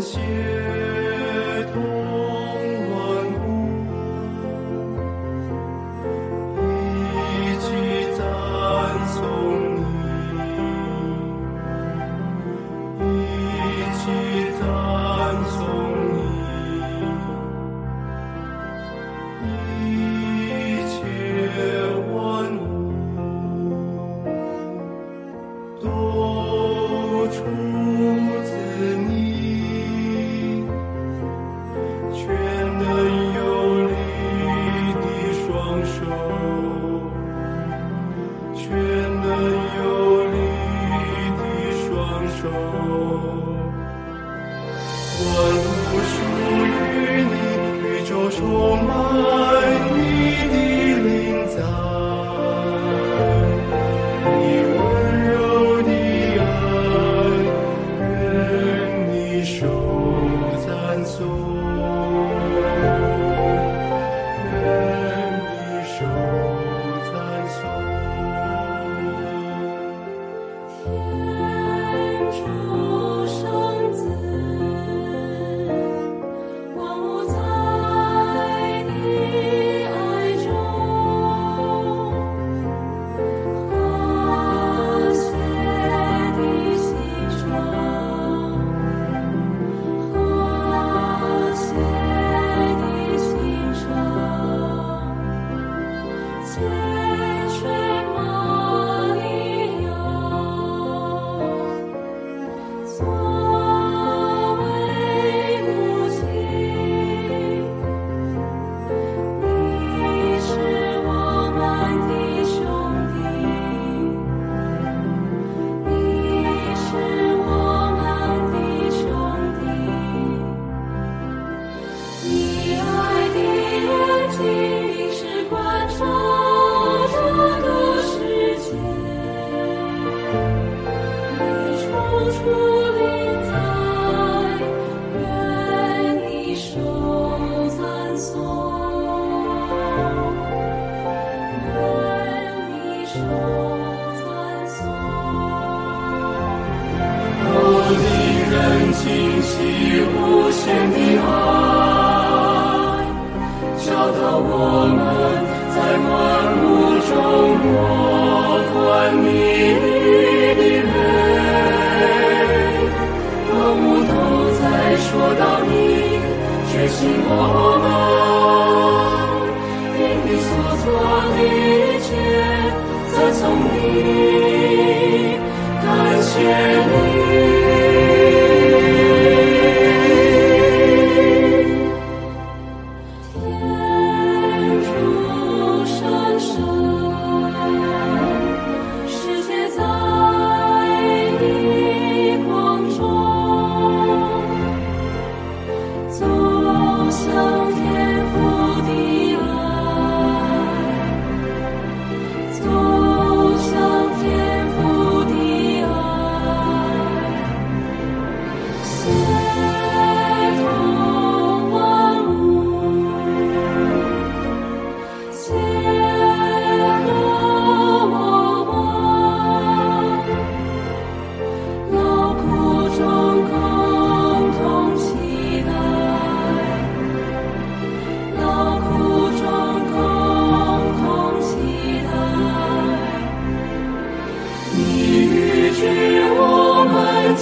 谢。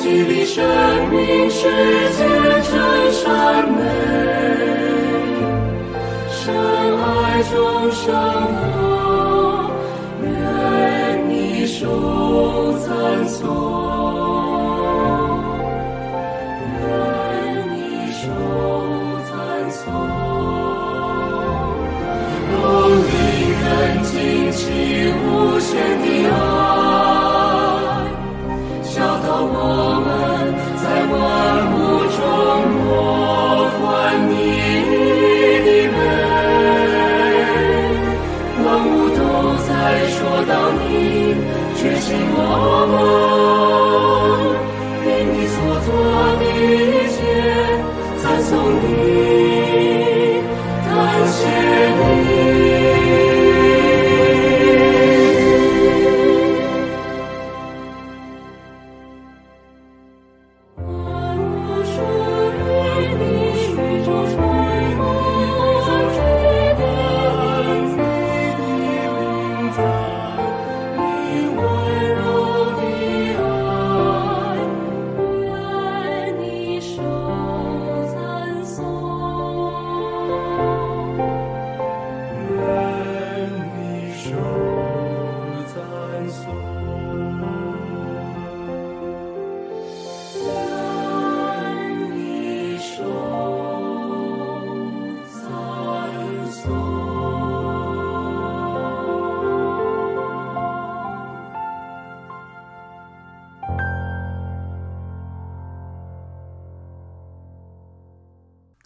你的生命世界真善美深爱中生活愿你受赞颂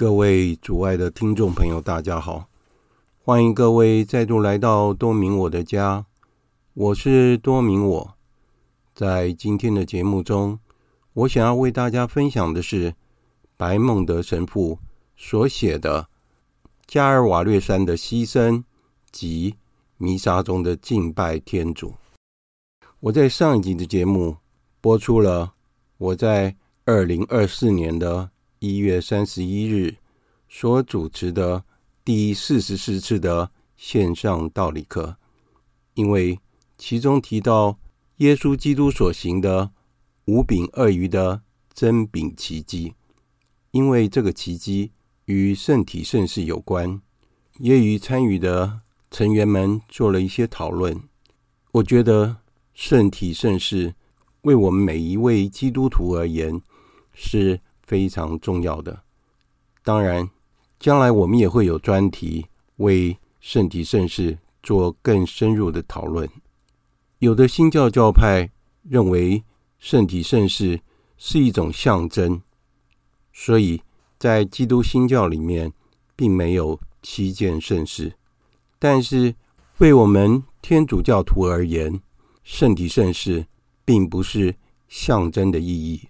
各位主爱的听众朋友，大家好！欢迎各位再度来到多明我的家，我是多明我。在今天的节目中，我想要为大家分享的是白孟德神父所写的《加尔瓦略山的牺牲》及弥撒中的敬拜天主。我在上一集的节目播出了我在二零二四年的一月三十一日所主持的第四十四次的线上道理课，因为其中提到耶稣基督所行的五饼二鱼的真饼奇迹，因为这个奇迹与圣体圣事有关，也与参与的成员们做了一些讨论。我觉得圣体圣事为我们每一位基督徒而言是非常重要的，当然，将来我们也会有专题为圣体圣事做更深入的讨论。有的新教教派认为圣体圣事是一种象征，所以在基督新教里面并没有七件圣事。但是为我们天主教徒而言，圣体圣事并不是象征的意义，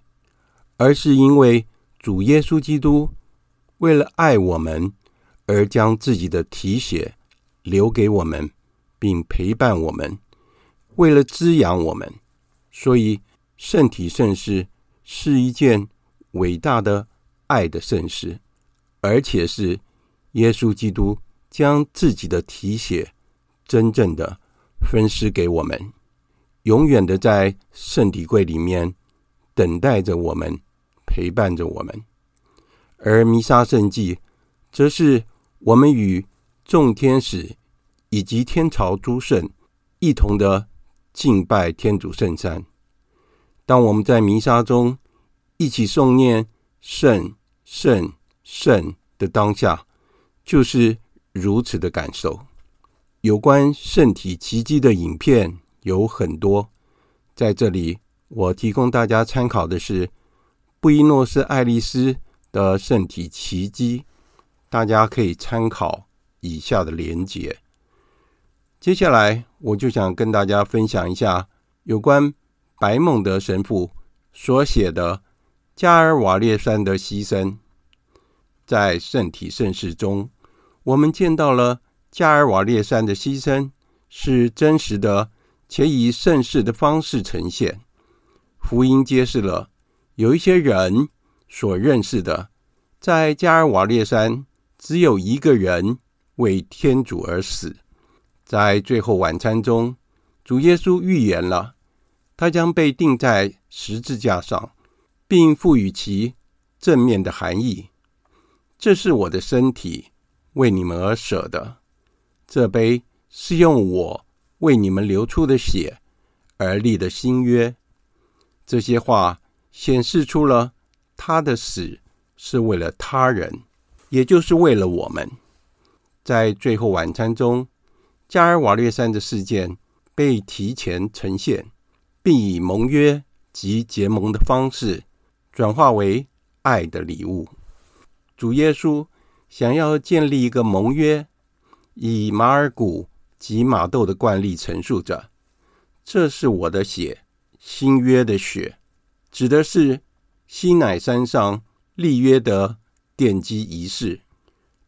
而是因为。主耶稣基督为了爱我们，而将自己的体血留给我们，并陪伴我们，为了滋养我们，所以圣体圣事是一件伟大的爱的圣事，而且是耶稣基督将自己的体血真正的分施给我们，永远的在圣体柜里面等待着我们。陪伴着我们，而弥撒圣祭，则是我们与众天使以及天朝诸圣一同的敬拜天主圣山。当我们在弥撒中一起诵念圣圣圣的当下，就是如此的感受。有关圣体奇迹的影片有很多，在这里我提供大家参考的是。布宜诺斯艾利斯的圣体奇迹，大家可以参考以下的连结。接下来，我就想跟大家分享一下有关白孟德神父所写的《加尔瓦列山的牺牲》。在圣体圣事中，我们见到了加尔瓦列山的牺牲是真实的，且以圣事的方式呈现。福音揭示了。有一些人所认识的，在加尔瓦略山，只有一个人为天主而死。在最后晚餐中，主耶稣预言了，他将被钉在十字架上，并赋予其正面的含义：“这是我的身体，为你们而舍的；这杯是用我为你们流出的血而立的新约。”这些话。显示出了他的死是为了他人，也就是为了我们。在最后晚餐中，加尔瓦略山的事件被提前呈现，并以盟约及结盟的方式转化为爱的礼物。主耶稣想要建立一个盟约，以马尔谷及马窦的惯例陈述着：“这是我的血，新约的血。”指的是西乃山上立约的奠基仪式。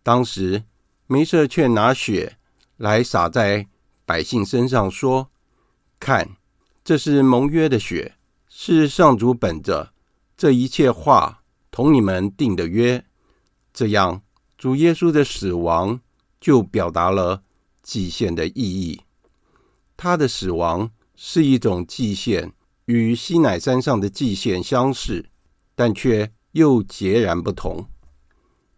当时，梅瑟却拿血来洒在百姓身上，说：“看，这是盟约的血，是上主本着这一切话同你们订的约。”这样，主耶稣的死亡就表达了祭献的意义。他的死亡是一种祭献。与西乃山上的祭献相似，但却又截然不同，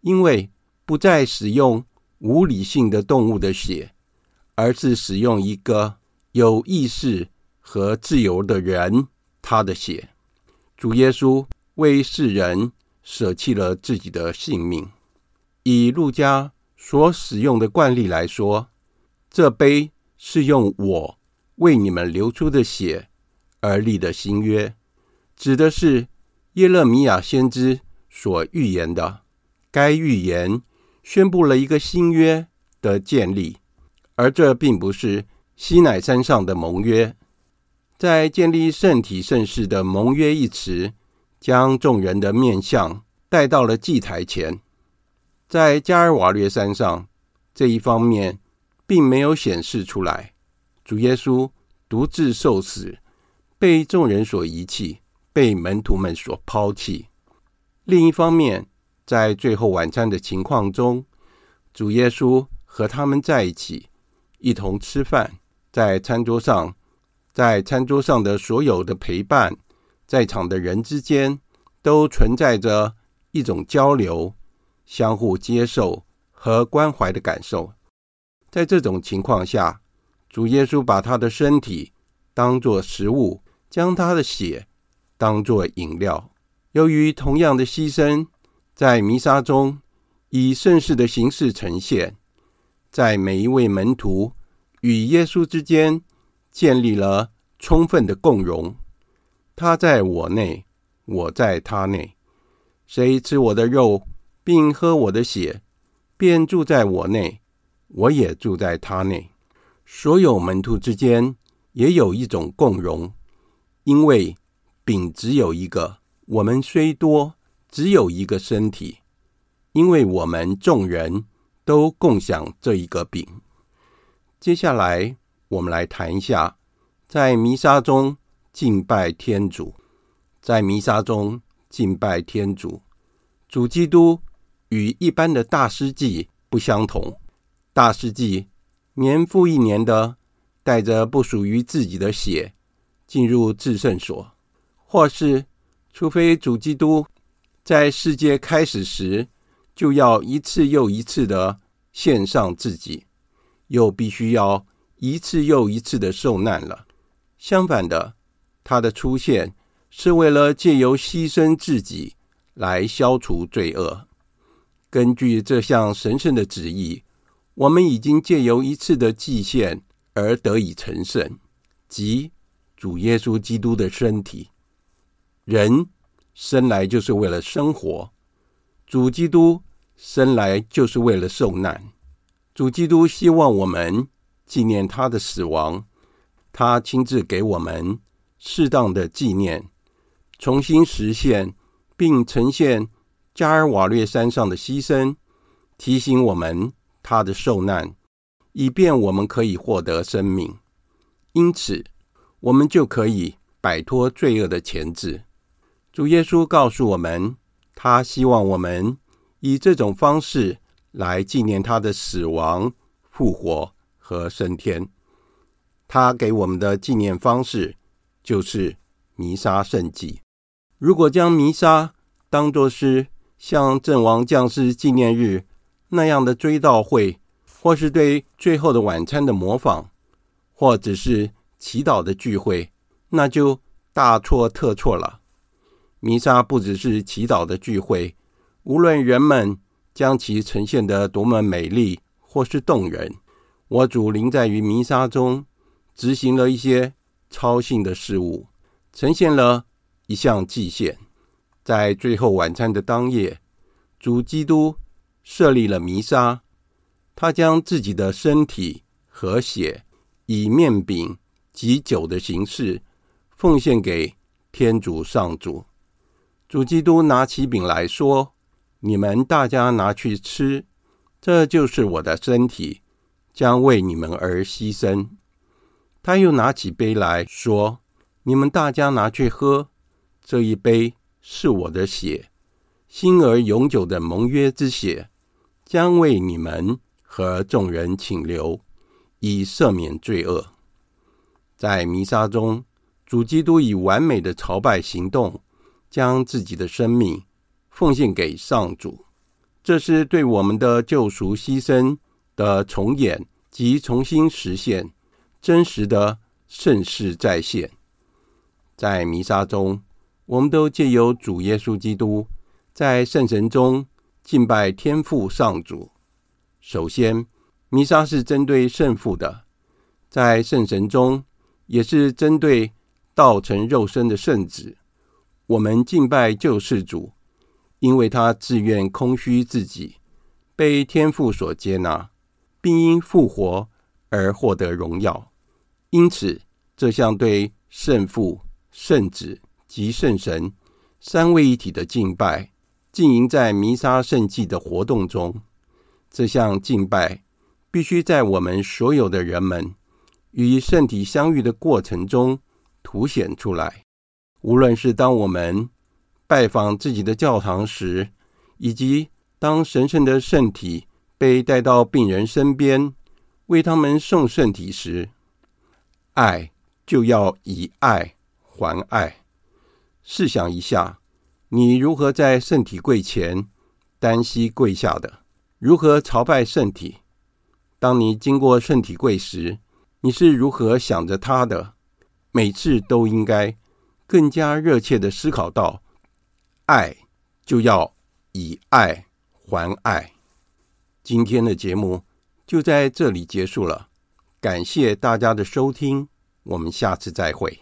因为不再使用无理性的动物的血，而是使用一个有意识和自由的人他的血。主耶稣为世人舍弃了自己的性命。以路加所使用的惯例来说，这杯是用我为你们流出的血。而立的新约，指的是耶勒米亚先知所预言的：“该预言宣布了一个新约的建立，而这并不是西乃山上的盟约。在建立圣体圣事的盟约一词，将众人的面相带到了祭台前。在加尔瓦略山上，这一方面并没有显示出来。主耶稣独自受死，被众人所遗弃，被门徒们所抛弃。另一方面，在最后晚餐的情况中，主耶稣和他们在一起，一同吃饭，在餐桌上。在餐桌上的所有的陪伴，在场的人之间都存在着一种交流、相互接受和关怀的感受。在这种情况下，主耶稣把他的身体当作食物，将他的血当作饮料。由于同样的牺牲，在弥撒中以圣事的形式呈现，在每一位门徒与耶稣之间。建立了充分的共融，他在我内，我在他内。谁吃我的肉，并喝我的血，便住在我内，我也住在他内。所有门徒之间也有一种共融，因为饼只有一个，我们虽多，只有一个身体，因为我们众人都共享这一个饼。接下来。我们来谈一下，在弥撒中敬拜天主。在弥撒中敬拜天主，主基督与一般的大司祭不相同。大司祭年复一年的带着不属于自己的血进入至圣所，或是除非主基督在世界开始时就要一次又一次的献上自己，又必须要。一次又一次的受难了。相反的，他的出现是为了借由牺牲自己来消除罪恶。根据这项神圣的旨意，我们已经借由一次的祭献而得以成圣，即主耶稣基督的身体。人生来就是为了生活，主基督生来就是为了受难。主基督希望我们。纪念他的死亡，他亲自给我们适当的纪念，重新实现并呈现加尔瓦略山上的牺牲，提醒我们他的受难，以便我们可以获得生命。因此，我们就可以摆脱罪恶的钳制。主耶稣告诉我们，他希望我们以这种方式来纪念他的死亡、复活。和升天，他给我们的纪念方式就是弥撒圣祭。如果将弥撒当作是像阵亡将士纪念日那样的追悼会，或是对最后的晚餐的模仿，或者是祈祷的聚会，那就大错特错了。弥撒不只是祈祷的聚会，无论人们将其呈现得多么美丽或是动人。我主临在于弥撒中，执行了一些超性的事物，呈现了一项祭献。在最后晚餐的当夜，主基督设立了弥撒，他将自己的身体和血以面饼及酒的形式奉献给天主上主。主基督拿起饼来说：“你们大家拿去吃，这就是我的身体。”将为你们而牺牲。他又拿起杯来说：“你们大家拿去喝，这一杯是我的血，新而永久的盟约之血，将为你们和众人请留，以赦免罪恶。”在弥撒中，主基督以完美的朝拜行动，将自己的生命奉献给上主。这是对我们的救赎牺牲的重演及重新实现真实的圣事再现，在弥撒中，我们都借由主耶稣基督在圣神中敬拜天父上主。首先，弥撒是针对圣父的，在圣神中也是针对道成肉身的圣子。我们敬拜救世主，因为他自愿空虚自己，被天父所接纳，并因复活而获得荣耀。因此，这项对圣父、圣子及圣神三位一体的敬拜，进行在弥撒圣祭的活动中。这项敬拜必须在我们所有的人们与圣体相遇的过程中凸显出来。无论是当我们拜访自己的教堂时，以及当神圣的圣体被带到病人身边，为他们送圣体时，爱就要以爱还爱。试想一下，你如何在圣体柜前单膝跪下的？如何朝拜圣体？当你经过圣体柜时，你是如何想着他的？每次都应该更加热切的思考到，爱就要以爱还爱。今天的节目就在这里结束了。感谢大家的收听，我们下次再会。